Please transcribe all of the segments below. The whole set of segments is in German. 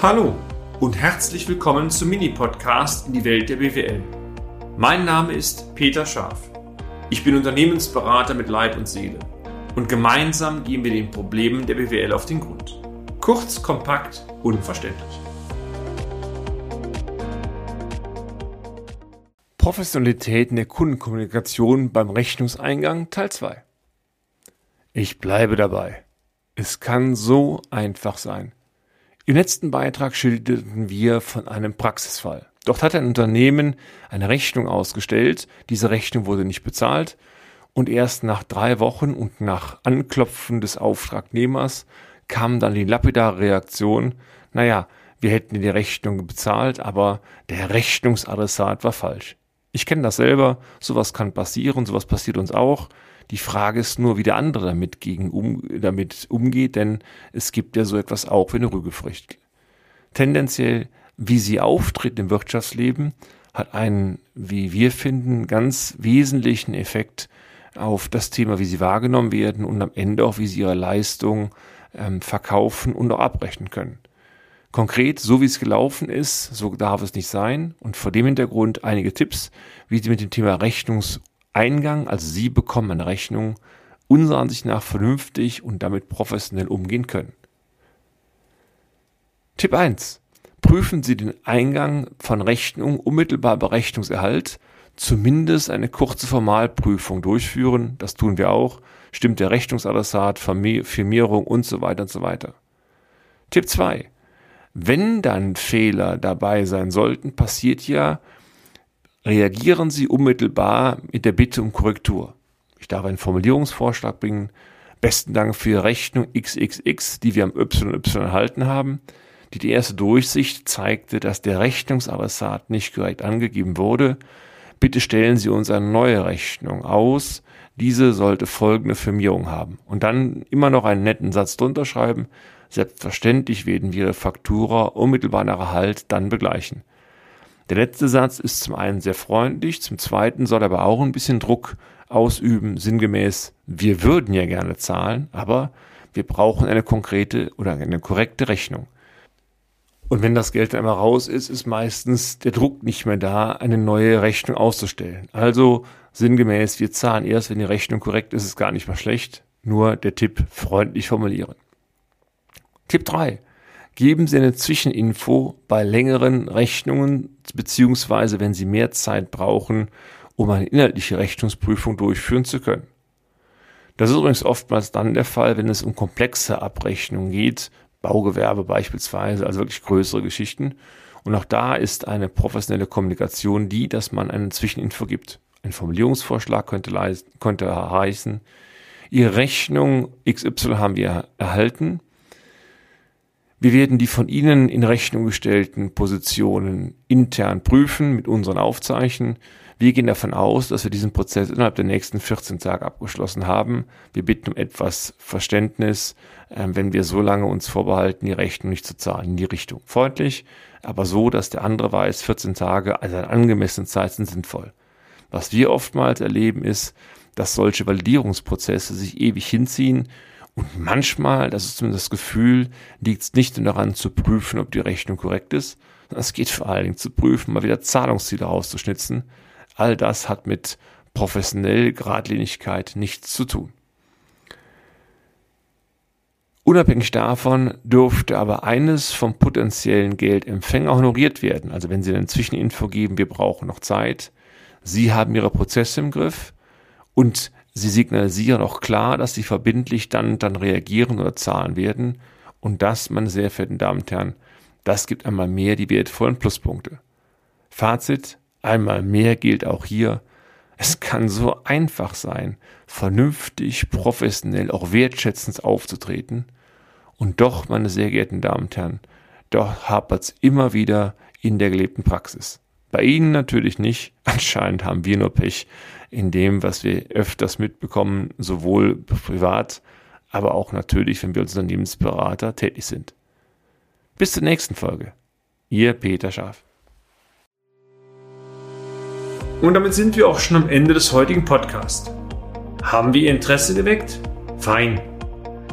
Hallo und herzlich willkommen zum Mini-Podcast in die Welt der BWL. Mein Name ist Peter Scharf. Ich bin Unternehmensberater mit Leib und Seele und gemeinsam gehen wir den Problemen der BWL auf den Grund. Kurz, kompakt, unverständlich. Professionalität in der Kundenkommunikation beim Rechnungseingang Teil 2. Ich bleibe dabei. Es kann so einfach sein. Im letzten Beitrag schilderten wir von einem Praxisfall. Dort hat ein Unternehmen eine Rechnung ausgestellt, diese Rechnung wurde nicht bezahlt und erst nach drei Wochen und nach Anklopfen des Auftragnehmers kam dann die lapidare Reaktion, naja, wir hätten die Rechnung bezahlt, aber der Rechnungsadressat war falsch. Ich kenne das selber, sowas kann passieren, sowas passiert uns auch. Die Frage ist nur, wie der andere damit, gegen um, damit umgeht, denn es gibt ja so etwas auch wie eine Rügefrücht. Tendenziell, wie sie auftritt im Wirtschaftsleben, hat einen, wie wir finden, ganz wesentlichen Effekt auf das Thema, wie sie wahrgenommen werden und am Ende auch, wie sie ihre Leistung ähm, verkaufen und auch abrechnen können. Konkret, so wie es gelaufen ist, so darf es nicht sein. Und vor dem Hintergrund einige Tipps, wie Sie mit dem Thema Rechnungs- Eingang, also Sie bekommen eine Rechnung, unserer Ansicht nach vernünftig und damit professionell umgehen können. Tipp 1. Prüfen Sie den Eingang von Rechnung unmittelbar bei Rechnungserhalt, zumindest eine kurze Formalprüfung durchführen, das tun wir auch, stimmt der Rechnungsadressat, Firmierung und so weiter und so weiter. Tipp 2. Wenn dann Fehler dabei sein sollten, passiert ja, reagieren Sie unmittelbar mit der Bitte um Korrektur. Ich darf einen Formulierungsvorschlag bringen. Besten Dank für Ihre Rechnung XXX, die wir am YY erhalten haben. Die, die erste Durchsicht zeigte, dass der Rechnungsadressat nicht korrekt angegeben wurde. Bitte stellen Sie uns eine neue Rechnung aus. Diese sollte folgende Firmierung haben. Und dann immer noch einen netten Satz drunter schreiben. Selbstverständlich werden wir Faktura unmittelbar nach Erhalt dann begleichen. Der letzte Satz ist zum einen sehr freundlich, zum zweiten soll aber auch ein bisschen Druck ausüben, sinngemäß, wir würden ja gerne zahlen, aber wir brauchen eine konkrete oder eine korrekte Rechnung. Und wenn das Geld einmal raus ist, ist meistens der Druck nicht mehr da, eine neue Rechnung auszustellen. Also sinngemäß, wir zahlen erst, wenn die Rechnung korrekt ist, ist gar nicht mal schlecht. Nur der Tipp, freundlich formulieren. Tipp 3 geben Sie eine Zwischeninfo bei längeren Rechnungen, beziehungsweise wenn Sie mehr Zeit brauchen, um eine inhaltliche Rechnungsprüfung durchführen zu können. Das ist übrigens oftmals dann der Fall, wenn es um komplexe Abrechnungen geht, Baugewerbe beispielsweise, also wirklich größere Geschichten. Und auch da ist eine professionelle Kommunikation die, dass man eine Zwischeninfo gibt. Ein Formulierungsvorschlag könnte, könnte heißen, Ihre Rechnung XY haben wir erhalten. Wir werden die von Ihnen in Rechnung gestellten Positionen intern prüfen mit unseren Aufzeichen. Wir gehen davon aus, dass wir diesen Prozess innerhalb der nächsten 14 Tage abgeschlossen haben. Wir bitten um etwas Verständnis, äh, wenn wir so lange uns vorbehalten, die Rechnung nicht zu zahlen in die Richtung. Freundlich, aber so, dass der andere weiß, 14 Tage, also eine angemessene Zeit sind sinnvoll. Was wir oftmals erleben ist, dass solche Validierungsprozesse sich ewig hinziehen und manchmal, das ist zumindest das Gefühl, liegt es nicht nur daran zu prüfen, ob die Rechnung korrekt ist, sondern es geht vor allen Dingen zu prüfen, mal wieder Zahlungsziele rauszuschnitzen. All das hat mit professionell Gradlinigkeit nichts zu tun. Unabhängig davon dürfte aber eines vom potenziellen Geldempfänger honoriert werden. Also wenn Sie eine Zwischeninfo geben, wir brauchen noch Zeit, Sie haben Ihre Prozesse im Griff und Sie signalisieren auch klar, dass sie verbindlich dann, dann reagieren oder zahlen werden. Und das, meine sehr verehrten Damen und Herren, das gibt einmal mehr die wertvollen Pluspunkte. Fazit, einmal mehr gilt auch hier, es kann so einfach sein, vernünftig, professionell, auch wertschätzend aufzutreten. Und doch, meine sehr geehrten Damen und Herren, doch hapert es immer wieder in der gelebten Praxis. Bei Ihnen natürlich nicht. Anscheinend haben wir nur Pech in dem, was wir öfters mitbekommen, sowohl privat, aber auch natürlich, wenn wir als Unternehmensberater tätig sind. Bis zur nächsten Folge. Ihr Peter Schaaf. Und damit sind wir auch schon am Ende des heutigen Podcasts. Haben wir Ihr Interesse geweckt? Fein.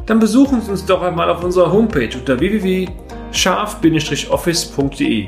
Dann besuchen Sie uns doch einmal auf unserer Homepage unter www scharf-office.de